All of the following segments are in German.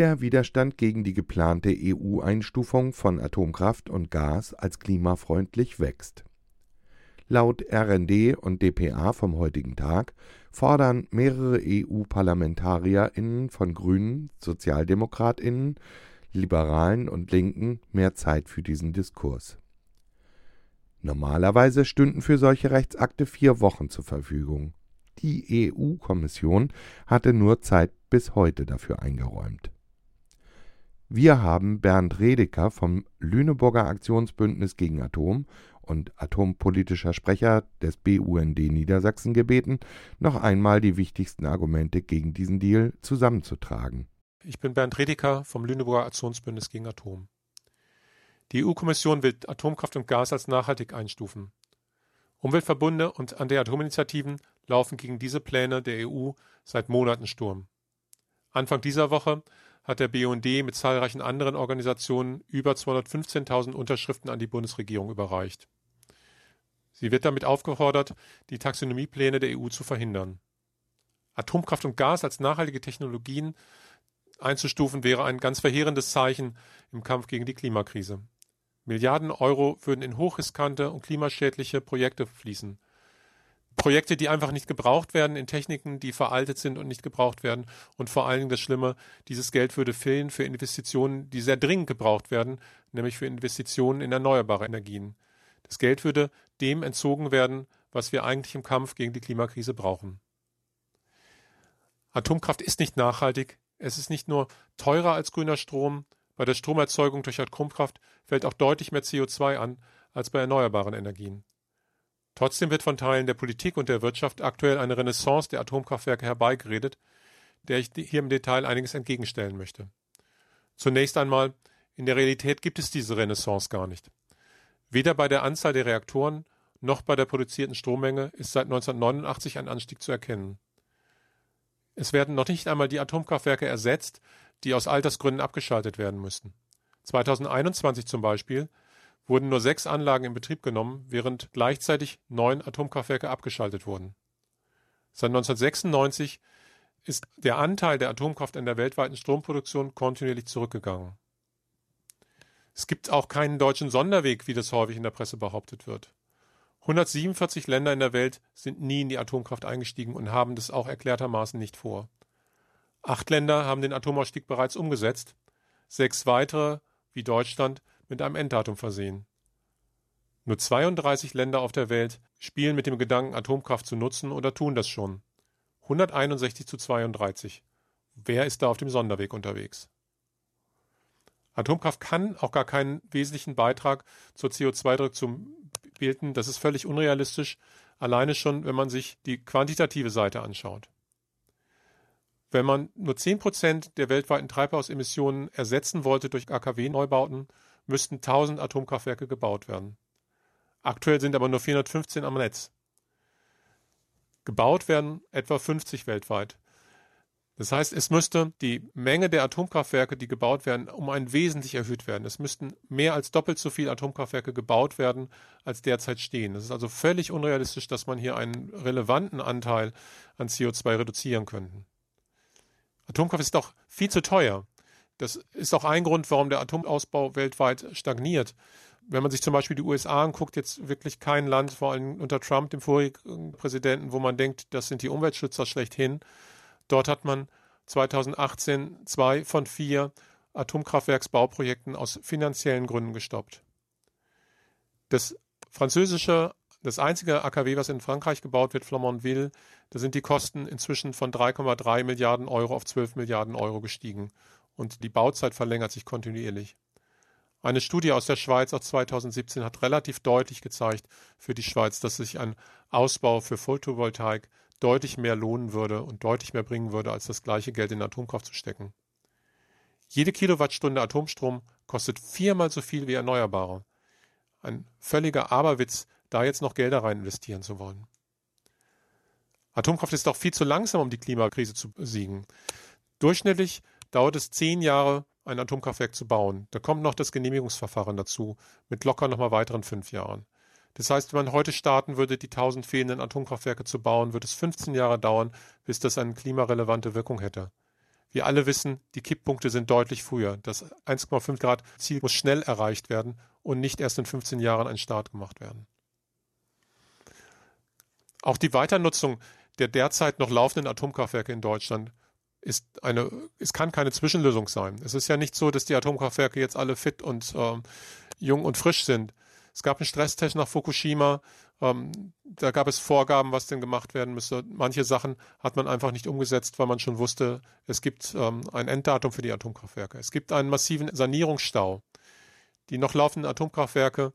Der Widerstand gegen die geplante EU-Einstufung von Atomkraft und Gas als klimafreundlich wächst. Laut RND und dpa vom heutigen Tag fordern mehrere EU-ParlamentarierInnen von Grünen, SozialdemokratInnen, Liberalen und Linken mehr Zeit für diesen Diskurs. Normalerweise stünden für solche Rechtsakte vier Wochen zur Verfügung. Die EU-Kommission hatte nur Zeit bis heute dafür eingeräumt. Wir haben Bernd Redeker vom Lüneburger Aktionsbündnis gegen Atom und atompolitischer Sprecher des BUND Niedersachsen gebeten, noch einmal die wichtigsten Argumente gegen diesen Deal zusammenzutragen. Ich bin Bernd Redeker vom Lüneburger Aktionsbündnis gegen Atom. Die EU-Kommission will Atomkraft und Gas als nachhaltig einstufen. Umweltverbunde und Anti-Atom-Initiativen laufen gegen diese Pläne der EU seit Monaten Sturm. Anfang dieser Woche hat der BUND mit zahlreichen anderen Organisationen über 215.000 Unterschriften an die Bundesregierung überreicht. Sie wird damit aufgefordert, die Taxonomiepläne der EU zu verhindern. Atomkraft und Gas als nachhaltige Technologien einzustufen wäre ein ganz verheerendes Zeichen im Kampf gegen die Klimakrise. Milliarden Euro würden in hochriskante und klimaschädliche Projekte fließen. Projekte, die einfach nicht gebraucht werden, in Techniken, die veraltet sind und nicht gebraucht werden. Und vor allen Dingen das Schlimme, dieses Geld würde fehlen für Investitionen, die sehr dringend gebraucht werden, nämlich für Investitionen in erneuerbare Energien. Das Geld würde dem entzogen werden, was wir eigentlich im Kampf gegen die Klimakrise brauchen. Atomkraft ist nicht nachhaltig. Es ist nicht nur teurer als grüner Strom. Bei der Stromerzeugung durch Atomkraft fällt auch deutlich mehr CO2 an als bei erneuerbaren Energien. Trotzdem wird von Teilen der Politik und der Wirtschaft aktuell eine Renaissance der Atomkraftwerke herbeigeredet, der ich hier im Detail einiges entgegenstellen möchte. Zunächst einmal, in der Realität gibt es diese Renaissance gar nicht. Weder bei der Anzahl der Reaktoren noch bei der produzierten Strommenge ist seit 1989 ein Anstieg zu erkennen. Es werden noch nicht einmal die Atomkraftwerke ersetzt, die aus Altersgründen abgeschaltet werden müssten. 2021 zum Beispiel wurden nur sechs Anlagen in Betrieb genommen, während gleichzeitig neun Atomkraftwerke abgeschaltet wurden. Seit 1996 ist der Anteil der Atomkraft in der weltweiten Stromproduktion kontinuierlich zurückgegangen. Es gibt auch keinen deutschen Sonderweg, wie das häufig in der Presse behauptet wird. 147 Länder in der Welt sind nie in die Atomkraft eingestiegen und haben das auch erklärtermaßen nicht vor. Acht Länder haben den Atomausstieg bereits umgesetzt, sechs weitere, wie Deutschland, mit einem Enddatum versehen. Nur 32 Länder auf der Welt spielen mit dem Gedanken, Atomkraft zu nutzen oder tun das schon. 161 zu 32. Wer ist da auf dem Sonderweg unterwegs? Atomkraft kann auch gar keinen wesentlichen Beitrag zur CO2-Reduktion bilden. Das ist völlig unrealistisch, alleine schon, wenn man sich die quantitative Seite anschaut. Wenn man nur 10% der weltweiten Treibhausemissionen ersetzen wollte durch AKW-Neubauten, müssten 1000 Atomkraftwerke gebaut werden. Aktuell sind aber nur 415 am Netz. Gebaut werden etwa 50 weltweit. Das heißt, es müsste die Menge der Atomkraftwerke, die gebaut werden, um ein wesentlich erhöht werden. Es müssten mehr als doppelt so viele Atomkraftwerke gebaut werden, als derzeit stehen. Es ist also völlig unrealistisch, dass man hier einen relevanten Anteil an CO2 reduzieren könnte. Atomkraft ist doch viel zu teuer. Das ist auch ein Grund, warum der Atomausbau weltweit stagniert. Wenn man sich zum Beispiel die USA anguckt, jetzt wirklich kein Land, vor allem unter Trump, dem vorigen Präsidenten, wo man denkt, das sind die Umweltschützer schlechthin. Dort hat man 2018 zwei von vier Atomkraftwerksbauprojekten aus finanziellen Gründen gestoppt. Das französische, das einzige AKW, was in Frankreich gebaut wird, Flamanville, da sind die Kosten inzwischen von 3,3 Milliarden Euro auf 12 Milliarden Euro gestiegen und die Bauzeit verlängert sich kontinuierlich. Eine Studie aus der Schweiz aus 2017 hat relativ deutlich gezeigt für die Schweiz, dass sich ein Ausbau für Photovoltaik deutlich mehr lohnen würde und deutlich mehr bringen würde, als das gleiche Geld in Atomkraft zu stecken. Jede Kilowattstunde Atomstrom kostet viermal so viel wie Erneuerbare. Ein völliger Aberwitz, da jetzt noch Gelder rein investieren zu wollen. Atomkraft ist doch viel zu langsam, um die Klimakrise zu besiegen. Durchschnittlich dauert es zehn Jahre, ein Atomkraftwerk zu bauen. Da kommt noch das Genehmigungsverfahren dazu, mit locker nochmal weiteren fünf Jahren. Das heißt, wenn man heute starten würde, die tausend fehlenden Atomkraftwerke zu bauen, würde es 15 Jahre dauern, bis das eine klimarelevante Wirkung hätte. Wir alle wissen, die Kipppunkte sind deutlich früher. Das 1,5 Grad Ziel muss schnell erreicht werden und nicht erst in 15 Jahren ein Start gemacht werden. Auch die Weiternutzung der derzeit noch laufenden Atomkraftwerke in Deutschland ist eine, es kann keine Zwischenlösung sein. Es ist ja nicht so, dass die Atomkraftwerke jetzt alle fit und ähm, jung und frisch sind. Es gab einen Stresstest nach Fukushima. Ähm, da gab es Vorgaben, was denn gemacht werden müsste. Manche Sachen hat man einfach nicht umgesetzt, weil man schon wusste, es gibt ähm, ein Enddatum für die Atomkraftwerke. Es gibt einen massiven Sanierungsstau. Die noch laufenden Atomkraftwerke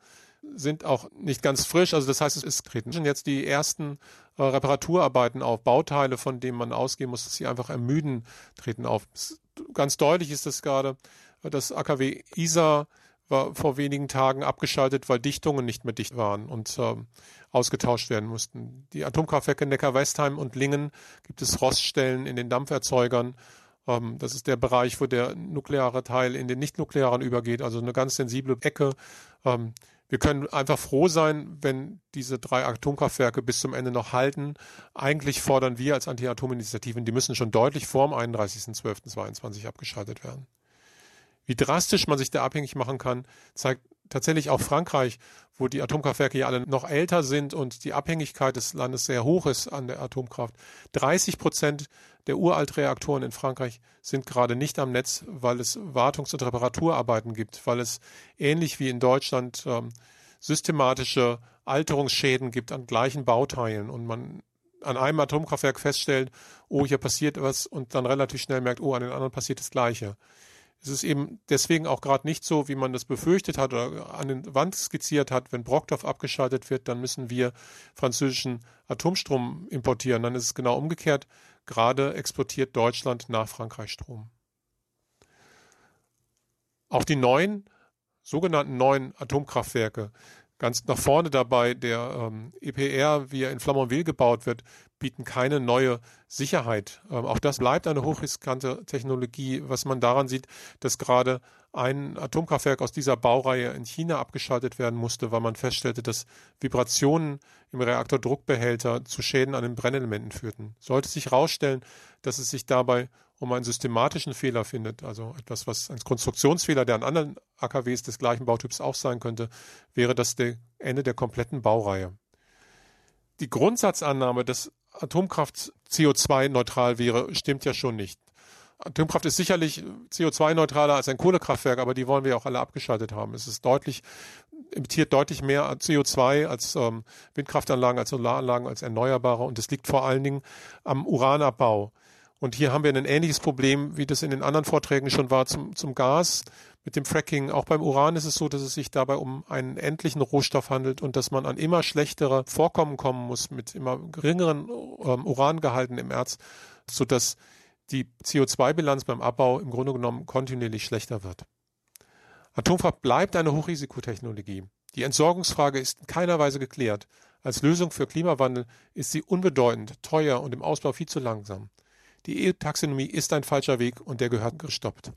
sind auch nicht ganz frisch. Also das heißt, es treten jetzt die ersten äh, Reparaturarbeiten auf. Bauteile, von denen man ausgehen muss, dass sie einfach ermüden, treten auf. Ganz deutlich ist das gerade. Das AKW Isar war vor wenigen Tagen abgeschaltet, weil Dichtungen nicht mehr dicht waren und äh, ausgetauscht werden mussten. Die Atomkraftwerke Neckar-Westheim und Lingen gibt es Roststellen in den Dampferzeugern. Ähm, das ist der Bereich, wo der nukleare Teil in den nicht-nuklearen übergeht, also eine ganz sensible Ecke. Ähm, wir können einfach froh sein, wenn diese drei Atomkraftwerke bis zum Ende noch halten. Eigentlich fordern wir als Anti-Atom-Initiativen, die müssen schon deutlich vor dem 31.12.22 abgeschaltet werden. Wie drastisch man sich da abhängig machen kann, zeigt tatsächlich auch Frankreich, wo die Atomkraftwerke ja alle noch älter sind und die Abhängigkeit des Landes sehr hoch ist an der Atomkraft. 30 Prozent der Uraltreaktoren in Frankreich sind gerade nicht am Netz, weil es Wartungs- und Reparaturarbeiten gibt, weil es ähnlich wie in Deutschland ähm, systematische Alterungsschäden gibt an gleichen Bauteilen und man an einem Atomkraftwerk feststellt, oh, hier passiert was und dann relativ schnell merkt, oh, an den anderen passiert das Gleiche. Es ist eben deswegen auch gerade nicht so, wie man das befürchtet hat oder an den Wand skizziert hat. Wenn Brockdorf abgeschaltet wird, dann müssen wir französischen Atomstrom importieren. Dann ist es genau umgekehrt. Gerade exportiert Deutschland nach Frankreich Strom. Auch die neuen, sogenannten neuen Atomkraftwerke ganz nach vorne dabei. Der ähm, EPR, wie er in Flamanville gebaut wird, bieten keine neue Sicherheit. Ähm, auch das bleibt eine hochriskante Technologie, was man daran sieht, dass gerade ein Atomkraftwerk aus dieser Baureihe in China abgeschaltet werden musste, weil man feststellte, dass Vibrationen im Reaktordruckbehälter zu Schäden an den Brennelementen führten. Sollte sich herausstellen, dass es sich dabei um einen systematischen Fehler findet, also etwas, was ein Konstruktionsfehler, der an anderen AKWs des gleichen Bautyps auch sein könnte, wäre das der Ende der kompletten Baureihe. Die Grundsatzannahme, dass Atomkraft CO2-neutral wäre, stimmt ja schon nicht. Atomkraft ist sicherlich CO2-neutraler als ein Kohlekraftwerk, aber die wollen wir auch alle abgeschaltet haben. Es ist deutlich, emittiert deutlich mehr CO2 als ähm, Windkraftanlagen, als Solaranlagen, als Erneuerbare und es liegt vor allen Dingen am Uranabbau. Und hier haben wir ein ähnliches Problem, wie das in den anderen Vorträgen schon war zum, zum Gas mit dem Fracking. Auch beim Uran ist es so, dass es sich dabei um einen endlichen Rohstoff handelt und dass man an immer schlechtere Vorkommen kommen muss mit immer geringeren ähm, Urangehalten im Erz, sodass die CO2-Bilanz beim Abbau im Grunde genommen kontinuierlich schlechter wird. Atomkraft bleibt eine Hochrisikotechnologie. Die Entsorgungsfrage ist in keiner Weise geklärt. Als Lösung für Klimawandel ist sie unbedeutend, teuer und im Ausbau viel zu langsam. Die EU-Taxonomie ist ein falscher Weg und der gehört gestoppt.